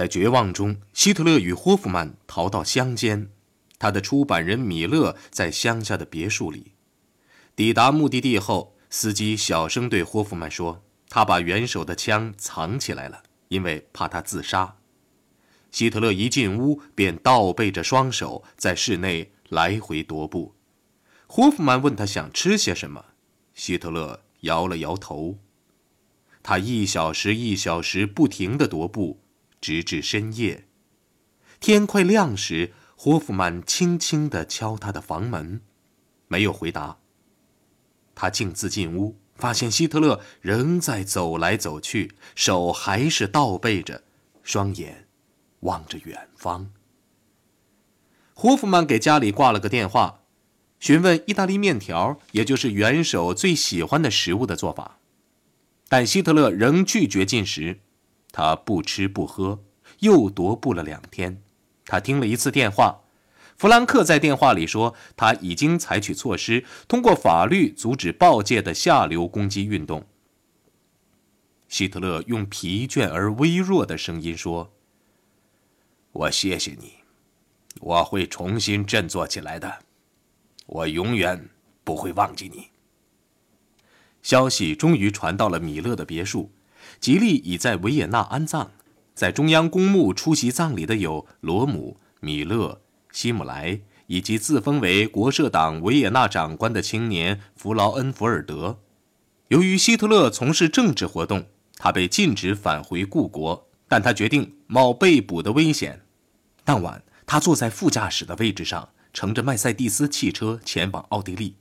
在绝望中，希特勒与霍夫曼逃到乡间，他的出版人米勒在乡下的别墅里。抵达目的地后，司机小声对霍夫曼说：“他把元首的枪藏起来了，因为怕他自杀。”希特勒一进屋便倒背着双手在室内来回踱步。霍夫曼问他想吃些什么，希特勒摇了摇头。他一小时一小时不停地踱步，直至深夜。天快亮时，霍夫曼轻轻地敲他的房门，没有回答。他径自进屋，发现希特勒仍在走来走去，手还是倒背着，双眼。望着远方，霍夫曼给家里挂了个电话，询问意大利面条，也就是元首最喜欢的食物的做法。但希特勒仍拒绝进食，他不吃不喝，又踱步了两天。他听了一次电话，弗兰克在电话里说他已经采取措施，通过法律阻止报界的下流攻击运动。希特勒用疲倦而微弱的声音说。我谢谢你，我会重新振作起来的，我永远不会忘记你。消息终于传到了米勒的别墅，吉利已在维也纳安葬。在中央公墓出席葬礼的有罗姆、米勒、希姆莱，以及自封为国社党维也纳长官的青年弗劳恩福尔德。由于希特勒从事政治活动，他被禁止返回故国。但他决定冒被捕的危险。当晚，他坐在副驾驶的位置上，乘着麦塞蒂斯汽车前往奥地利。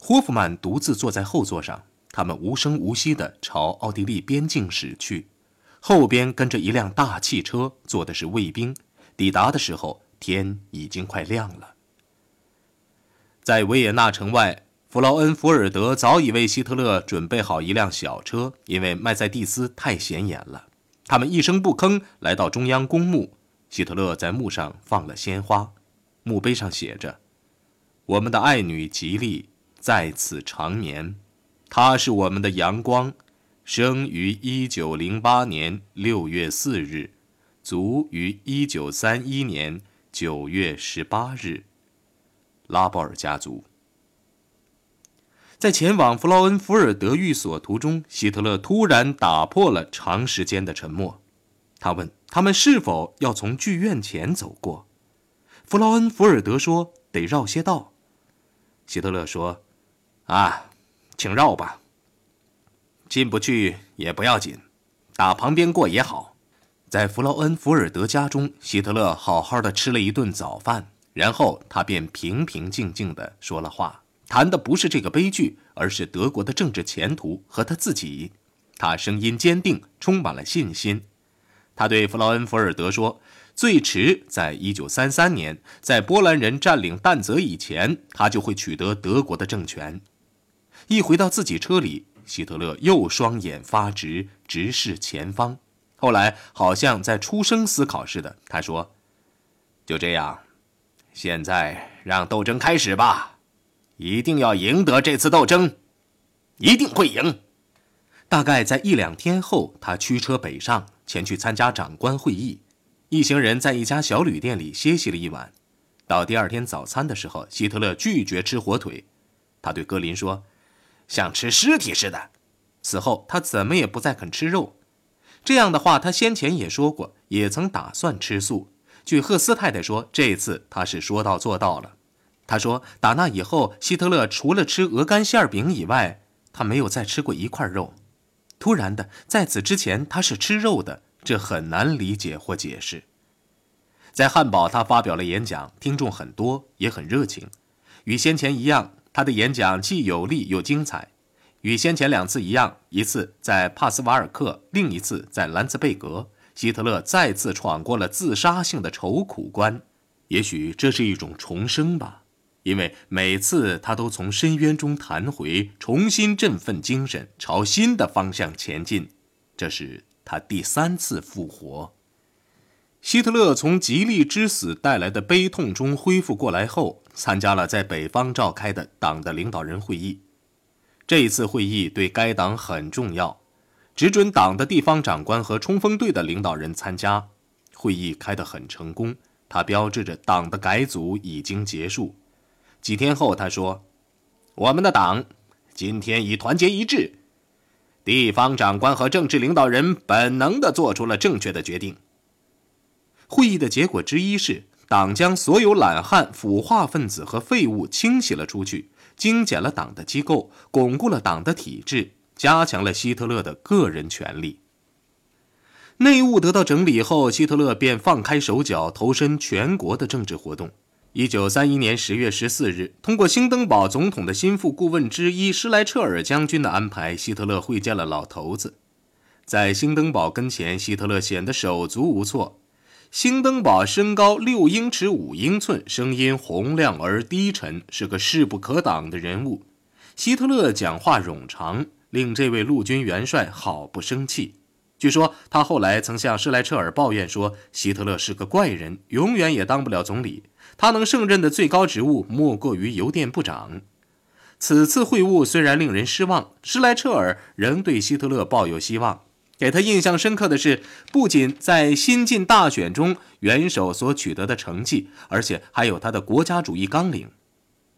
霍夫曼独自坐在后座上，他们无声无息地朝奥地利边境驶去。后边跟着一辆大汽车，坐的是卫兵。抵达的时候，天已经快亮了。在维也纳城外，弗劳恩福尔德早已为希特勒准备好一辆小车，因为麦塞蒂斯太显眼了。他们一声不吭来到中央公墓，希特勒在墓上放了鲜花，墓碑上写着：“我们的爱女吉利在此长眠，他是我们的阳光，生于一九零八年六月四日，卒于一九三一年九月十八日。”拉波尔家族。在前往弗劳恩福尔德寓所途中，希特勒突然打破了长时间的沉默。他问他们是否要从剧院前走过。弗劳恩福尔德说：“得绕些道。”希特勒说：“啊，请绕吧。进不去也不要紧，打旁边过也好。”在弗劳恩福尔德家中，希特勒好好的吃了一顿早饭，然后他便平平静静的说了话。谈的不是这个悲剧，而是德国的政治前途和他自己。他声音坚定，充满了信心。他对弗劳恩福尔德说：“最迟在一九三三年，在波兰人占领但泽以前，他就会取得德国的政权。”一回到自己车里，希特勒又双眼发直，直视前方。后来好像在出声思考似的，他说：“就这样，现在让斗争开始吧。”一定要赢得这次斗争，一定会赢。大概在一两天后，他驱车北上，前去参加长官会议。一行人在一家小旅店里歇息了一晚。到第二天早餐的时候，希特勒拒绝吃火腿，他对格林说：“像吃尸体似的。”此后，他怎么也不再肯吃肉。这样的话，他先前也说过，也曾打算吃素。据赫斯太太说，这次他是说到做到了。他说：“打那以后，希特勒除了吃鹅肝馅饼以外，他没有再吃过一块肉。突然的，在此之前他是吃肉的，这很难理解或解释。”在汉堡，他发表了演讲，听众很多，也很热情。与先前一样，他的演讲既有力又精彩。与先前两次一样，一次在帕斯瓦尔克，另一次在兰茨贝格，希特勒再次闯过了自杀性的愁苦关。也许这是一种重生吧。因为每次他都从深渊中弹回，重新振奋精神，朝新的方向前进。这是他第三次复活。希特勒从吉利之死带来的悲痛中恢复过来后，参加了在北方召开的党的领导人会议。这一次会议对该党很重要，只准党的地方长官和冲锋队的领导人参加。会议开得很成功，它标志着党的改组已经结束。几天后，他说：“我们的党今天已团结一致，地方长官和政治领导人本能地做出了正确的决定。”会议的结果之一是，党将所有懒汉、腐化分子和废物清洗了出去，精简了党的机构，巩固了党的体制，加强了希特勒的个人权利。内务得到整理后，希特勒便放开手脚，投身全国的政治活动。一九三一年十月十四日，通过兴登堡总统的心腹顾问之一施莱彻尔将军的安排，希特勒会见了老头子。在兴登堡跟前，希特勒显得手足无措。兴登堡身高六英尺五英寸，声音洪亮而低沉，是个势不可挡的人物。希特勒讲话冗长，令这位陆军元帅好不生气。据说他后来曾向施莱彻尔抱怨说：“希特勒是个怪人，永远也当不了总理。他能胜任的最高职务莫过于邮电部长。”此次会晤虽然令人失望，施莱彻尔仍对希特勒抱有希望。给他印象深刻的是，不仅在新晋大选中元首所取得的成绩，而且还有他的国家主义纲领。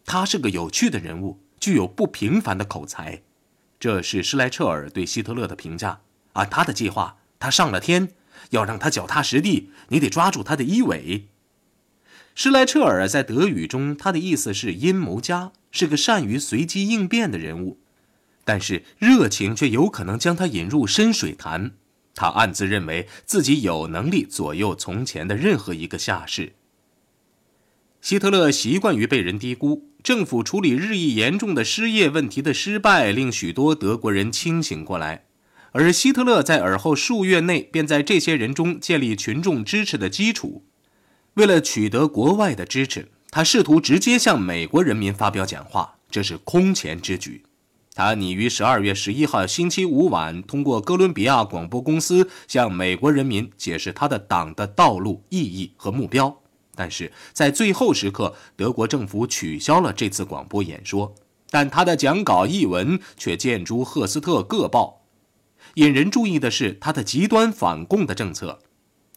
他是个有趣的人物，具有不平凡的口才。这是施莱彻尔对希特勒的评价。按他的计划，他上了天，要让他脚踏实地，你得抓住他的衣尾。施莱彻尔在德语中，他的意思是阴谋家，是个善于随机应变的人物。但是热情却有可能将他引入深水潭。他暗自认为自己有能力左右从前的任何一个下士。希特勒习惯于被人低估，政府处理日益严重的失业问题的失败，令许多德国人清醒过来。而希特勒在尔后数月内便在这些人中建立群众支持的基础。为了取得国外的支持，他试图直接向美国人民发表讲话，这是空前之举。他拟于十二月十一号星期五晚通过哥伦比亚广播公司向美国人民解释他的党的道路、意义和目标，但是在最后时刻，德国政府取消了这次广播演说，但他的讲稿译文却见诸赫斯特各报。引人注意的是他的极端反共的政策，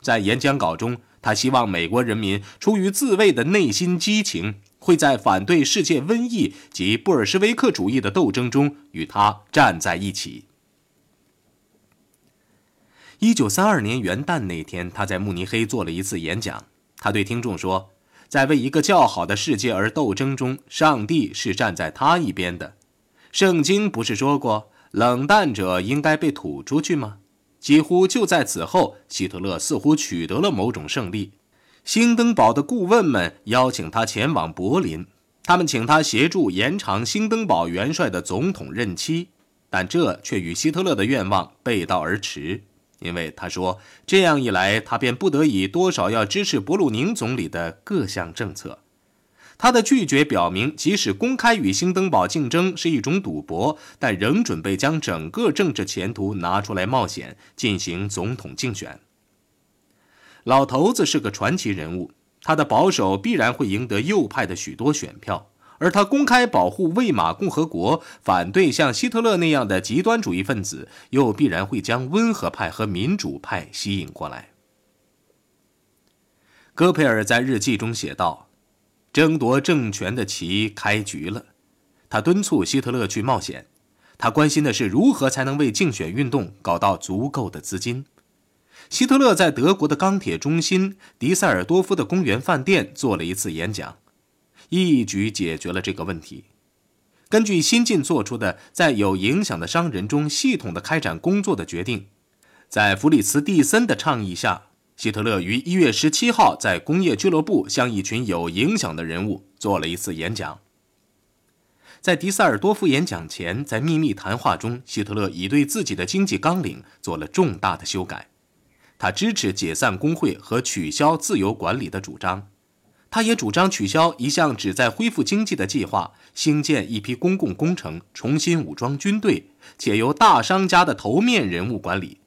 在演讲稿中，他希望美国人民出于自卫的内心激情。会在反对世界瘟疫及布尔什维克主义的斗争中与他站在一起。一九三二年元旦那天，他在慕尼黑做了一次演讲。他对听众说：“在为一个较好的世界而斗争中，上帝是站在他一边的。圣经不是说过，冷淡者应该被吐出去吗？”几乎就在此后，希特勒似乎取得了某种胜利。兴登堡的顾问们邀请他前往柏林，他们请他协助延长兴登堡元帅的总统任期，但这却与希特勒的愿望背道而驰，因为他说这样一来，他便不得已多少要支持博鲁宁总理的各项政策。他的拒绝表明，即使公开与兴登堡竞争是一种赌博，但仍准备将整个政治前途拿出来冒险进行总统竞选。老头子是个传奇人物，他的保守必然会赢得右派的许多选票，而他公开保护魏玛共和国，反对像希特勒那样的极端主义分子，又必然会将温和派和民主派吸引过来。戈培尔在日记中写道：“争夺政权的棋开局了。”他敦促希特勒去冒险，他关心的是如何才能为竞选运动搞到足够的资金。希特勒在德国的钢铁中心迪塞尔多夫的公园饭店做了一次演讲，一举解决了这个问题。根据新近做出的在有影响的商人中系统的开展工作的决定，在弗里茨·蒂森的倡议下，希特勒于一月十七号在工业俱乐部向一群有影响的人物做了一次演讲。在迪塞尔多夫演讲前，在秘密谈话中，希特勒已对自己的经济纲领做了重大的修改。他支持解散工会和取消自由管理的主张，他也主张取消一项旨在恢复经济的计划，兴建一批公共工程，重新武装军队，且由大商家的头面人物管理。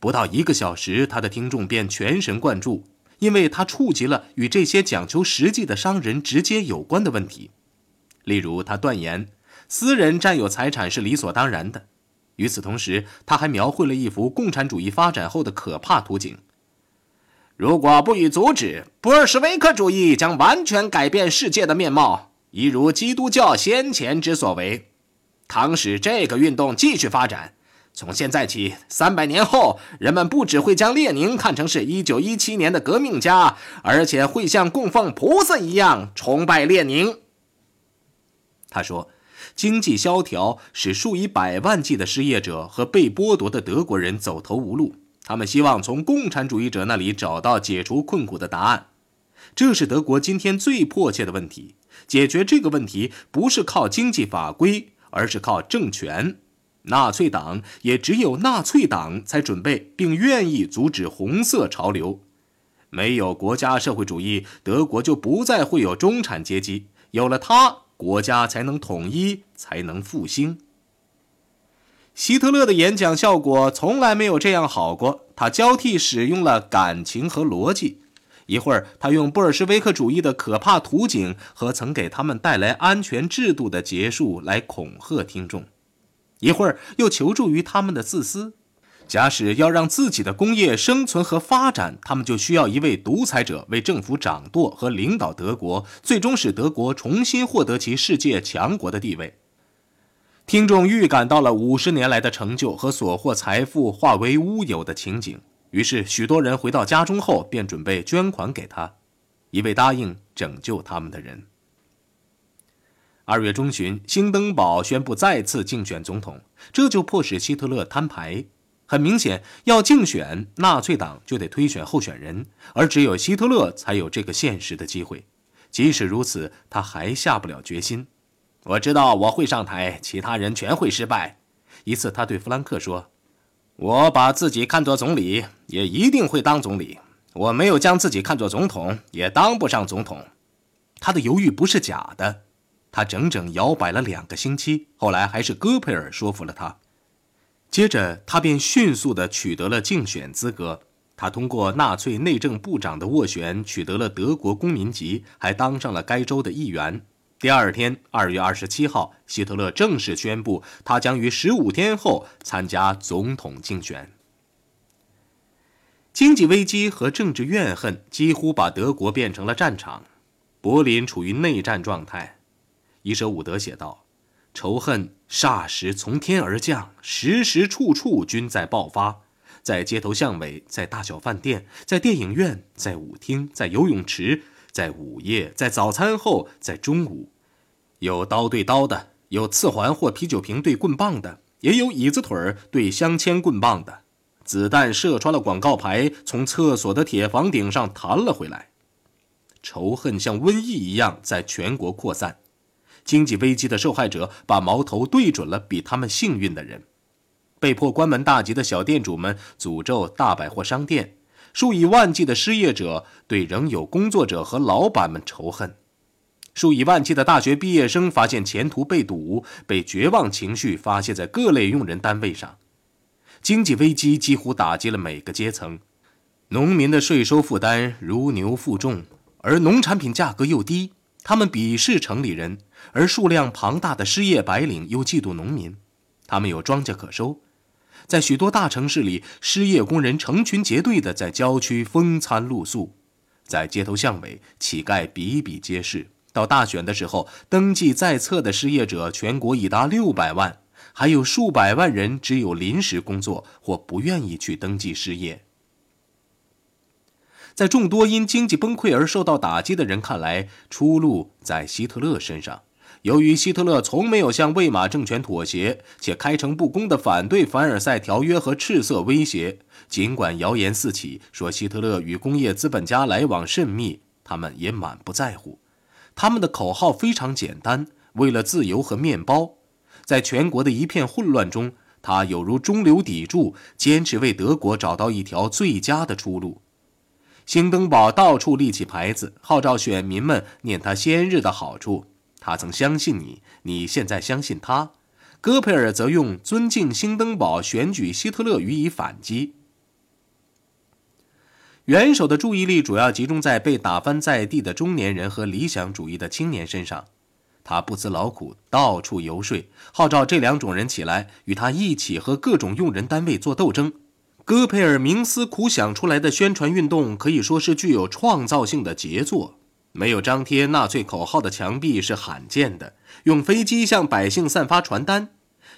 不到一个小时，他的听众便全神贯注，因为他触及了与这些讲求实际的商人直接有关的问题。例如，他断言私人占有财产是理所当然的。与此同时，他还描绘了一幅共产主义发展后的可怕图景。如果不予阻止，布尔什维克主义将完全改变世界的面貌，一如基督教先前之所为。倘使这个运动继续发展，从现在起，三百年后，人们不只会将列宁看成是一九一七年的革命家，而且会像供奉菩萨一样崇拜列宁。他说：“经济萧条使数以百万计的失业者和被剥夺的德国人走投无路。”他们希望从共产主义者那里找到解除困苦的答案，这是德国今天最迫切的问题。解决这个问题不是靠经济法规，而是靠政权。纳粹党也只有纳粹党才准备并愿意阻止红色潮流。没有国家社会主义，德国就不再会有中产阶级。有了它，国家才能统一，才能复兴。希特勒的演讲效果从来没有这样好过。他交替使用了感情和逻辑，一会儿他用布尔什维克主义的可怕图景和曾给他们带来安全制度的结束来恐吓听众，一会儿又求助于他们的自私。假使要让自己的工业生存和发展，他们就需要一位独裁者为政府掌舵和领导德国，最终使德国重新获得其世界强国的地位。听众预感到了五十年来的成就和所获财富化为乌有的情景，于是许多人回到家中后便准备捐款给他，一位答应拯救他们的人。二月中旬，兴登堡宣布再次竞选总统，这就迫使希特勒摊牌。很明显，要竞选，纳粹党就得推选候选人，而只有希特勒才有这个现实的机会。即使如此，他还下不了决心。我知道我会上台，其他人全会失败。一次，他对弗兰克说：“我把自己看作总理，也一定会当总理。我没有将自己看作总统，也当不上总统。”他的犹豫不是假的，他整整摇摆了两个星期，后来还是戈培尔说服了他。接着，他便迅速地取得了竞选资格。他通过纳粹内政部长的斡旋，取得了德国公民籍，还当上了该州的议员。第二天，二月二十七号，希特勒正式宣布，他将于十五天后参加总统竞选。经济危机和政治怨恨几乎把德国变成了战场，柏林处于内战状态。伊舍伍德写道：“仇恨霎时从天而降，时时处处均在爆发，在街头巷尾，在大小饭店，在电影院，在舞厅，在游泳池，在午夜，在早餐后，在中午。”有刀对刀的，有刺环或啤酒瓶对棍棒的，也有椅子腿儿对镶嵌棍棒的。子弹射穿了广告牌，从厕所的铁房顶上弹了回来。仇恨像瘟疫一样在全国扩散。经济危机的受害者把矛头对准了比他们幸运的人。被迫关门大吉的小店主们诅咒大百货商店。数以万计的失业者对仍有工作者和老板们仇恨。数以万计的大学毕业生发现前途被堵，被绝望情绪发泄在各类用人单位上。经济危机几乎打击了每个阶层，农民的税收负担如牛负重，而农产品价格又低，他们鄙视城里人，而数量庞大的失业白领又嫉妒农民。他们有庄稼可收，在许多大城市里，失业工人成群结队的在郊区风餐露宿，在街头巷尾，乞丐比比皆是。到大选的时候，登记在册的失业者全国已达六百万，还有数百万人只有临时工作或不愿意去登记失业。在众多因经济崩溃而受到打击的人看来，出路在希特勒身上。由于希特勒从没有向魏玛政权妥协，且开诚布公地反对凡尔赛条约和赤色威胁，尽管谣言四起说希特勒与工业资本家来往甚密，他们也满不在乎。他们的口号非常简单：为了自由和面包。在全国的一片混乱中，他有如中流砥柱，坚持为德国找到一条最佳的出路。兴登堡到处立起牌子，号召选民们念他先日的好处。他曾相信你，你现在相信他。戈培尔则用尊敬兴登堡选举希特勒予以反击。元首的注意力主要集中在被打翻在地的中年人和理想主义的青年身上。他不辞劳苦，到处游说，号召这两种人起来，与他一起和各种用人单位做斗争。戈培尔冥思苦想出来的宣传运动可以说是具有创造性的杰作。没有张贴纳粹口号的墙壁是罕见的，用飞机向百姓散发传单，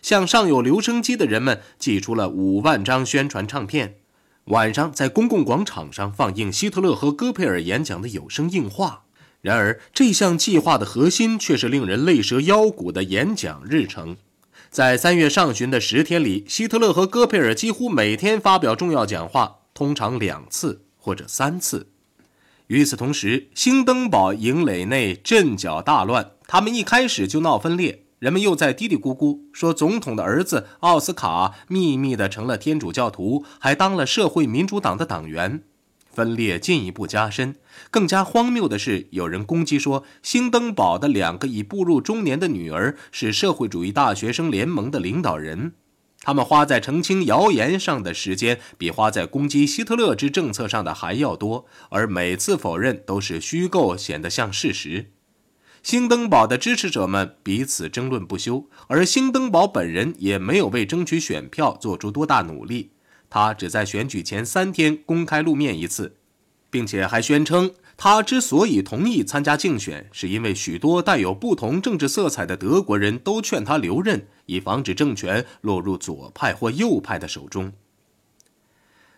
向上有留声机的人们寄出了五万张宣传唱片。晚上在公共广场上放映希特勒和戈培尔演讲的有声映画。然而，这项计划的核心却是令人泪折腰骨的演讲日程。在三月上旬的十天里，希特勒和戈培尔几乎每天发表重要讲话，通常两次或者三次。与此同时，兴登堡营垒内阵脚大乱，他们一开始就闹分裂。人们又在嘀嘀咕咕说，总统的儿子奥斯卡秘密的成了天主教徒，还当了社会民主党的党员。分裂进一步加深。更加荒谬的是，有人攻击说，兴登堡的两个已步入中年的女儿是社会主义大学生联盟的领导人。他们花在澄清谣言上的时间，比花在攻击希特勒之政策上的还要多，而每次否认都是虚构，显得像事实。兴登堡的支持者们彼此争论不休，而兴登堡本人也没有为争取选票做出多大努力。他只在选举前三天公开露面一次，并且还宣称，他之所以同意参加竞选，是因为许多带有不同政治色彩的德国人都劝他留任，以防止政权落入左派或右派的手中。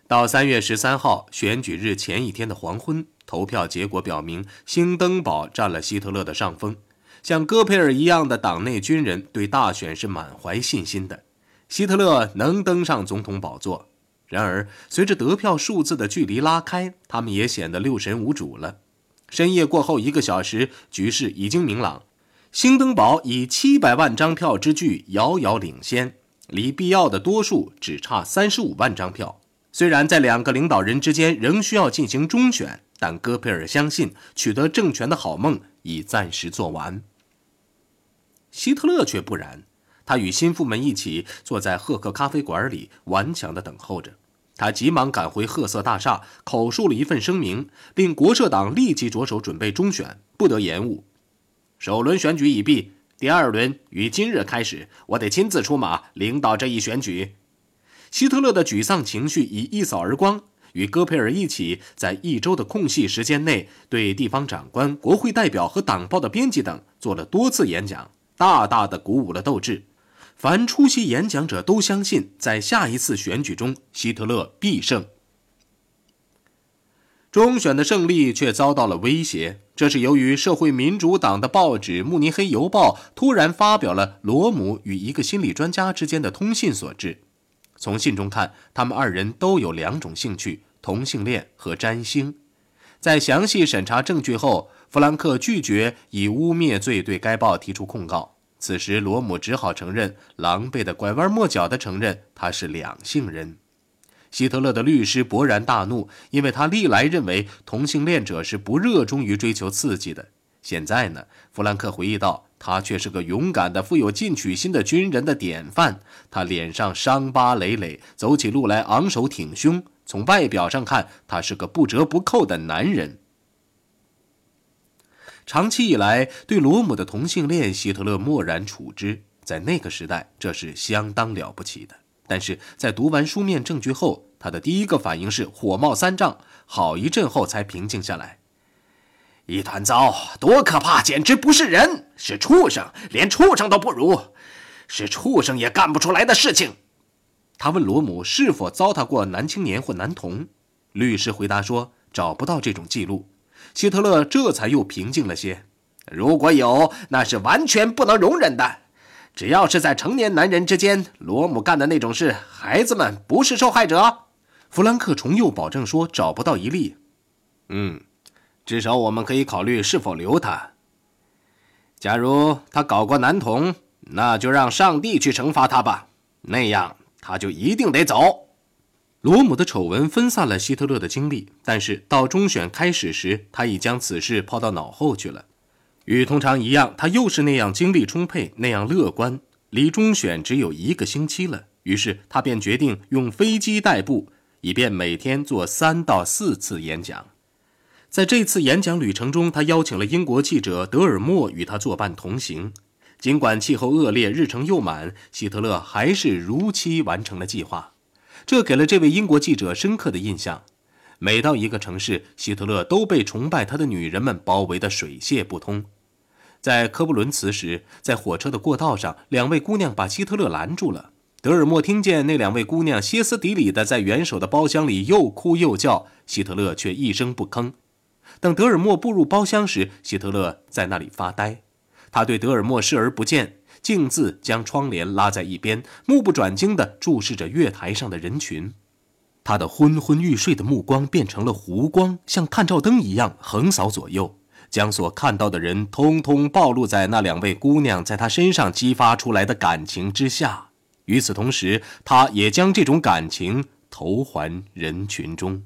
到三月十三号选举日前一天的黄昏，投票结果表明，兴登堡占了希特勒的上风。像戈培尔一样的党内军人对大选是满怀信心的，希特勒能登上总统宝座。然而，随着得票数字的距离拉开，他们也显得六神无主了。深夜过后一个小时，局势已经明朗。兴登堡以七百万张票之巨遥遥领先，离必要的多数只差三十五万张票。虽然在两个领导人之间仍需要进行中选，但戈培尔相信取得政权的好梦已暂时做完。希特勒却不然。他与心腹们一起坐在赫克咖啡馆里，顽强地等候着。他急忙赶回褐色大厦，口述了一份声明，令国社党立即着手准备中选，不得延误。首轮选举已毕，第二轮于今日开始，我得亲自出马领导这一选举。希特勒的沮丧情绪已一扫而光，与戈培尔一起，在一周的空隙时间内，对地方长官、国会代表和党报的编辑等做了多次演讲，大大的鼓舞了斗志。凡出席演讲者都相信，在下一次选举中，希特勒必胜。中选的胜利却遭到了威胁，这是由于社会民主党的报纸《慕尼黑邮报》突然发表了罗姆与一个心理专家之间的通信所致。从信中看，他们二人都有两种兴趣：同性恋和占星。在详细审查证据后，弗兰克拒绝以污蔑罪对该报提出控告。此时，罗姆只好承认，狼狈的拐弯抹角的承认他是两性人。希特勒的律师勃然大怒，因为他历来认为同性恋者是不热衷于追求刺激的。现在呢，弗兰克回忆道，他却是个勇敢的、富有进取心的军人的典范。他脸上伤疤累累，走起路来昂首挺胸。从外表上看，他是个不折不扣的男人。长期以来，对罗姆的同性恋，希特勒漠然处之。在那个时代，这是相当了不起的。但是在读完书面证据后，他的第一个反应是火冒三丈，好一阵后才平静下来。一团糟，多可怕！简直不是人，是畜生，连畜生都不如，是畜生也干不出来的事情。他问罗姆是否糟蹋过男青年或男童，律师回答说找不到这种记录。希特勒这才又平静了些。如果有，那是完全不能容忍的。只要是在成年男人之间，罗姆干的那种事，孩子们不是受害者。弗兰克重又保证说找不到一例。嗯，至少我们可以考虑是否留他。假如他搞过男童，那就让上帝去惩罚他吧。那样他就一定得走。罗姆的丑闻分散了希特勒的精力，但是到中选开始时，他已将此事抛到脑后去了。与通常一样，他又是那样精力充沛，那样乐观。离中选只有一个星期了，于是他便决定用飞机代步，以便每天做三到四次演讲。在这次演讲旅程中，他邀请了英国记者德尔莫与他作伴同行。尽管气候恶劣，日程又满，希特勒还是如期完成了计划。这给了这位英国记者深刻的印象。每到一个城市，希特勒都被崇拜他的女人们包围得水泄不通。在科布伦茨时，在火车的过道上，两位姑娘把希特勒拦住了。德尔莫听见那两位姑娘歇斯底里的在元首的包厢里又哭又叫，希特勒却一声不吭。等德尔莫步入包厢时，希特勒在那里发呆。他对德尔莫视而不见，径自将窗帘拉在一边，目不转睛地注视着月台上的人群。他的昏昏欲睡的目光变成了弧光，像探照灯一样横扫左右，将所看到的人通通暴露在那两位姑娘在他身上激发出来的感情之下。与此同时，他也将这种感情投还人群中。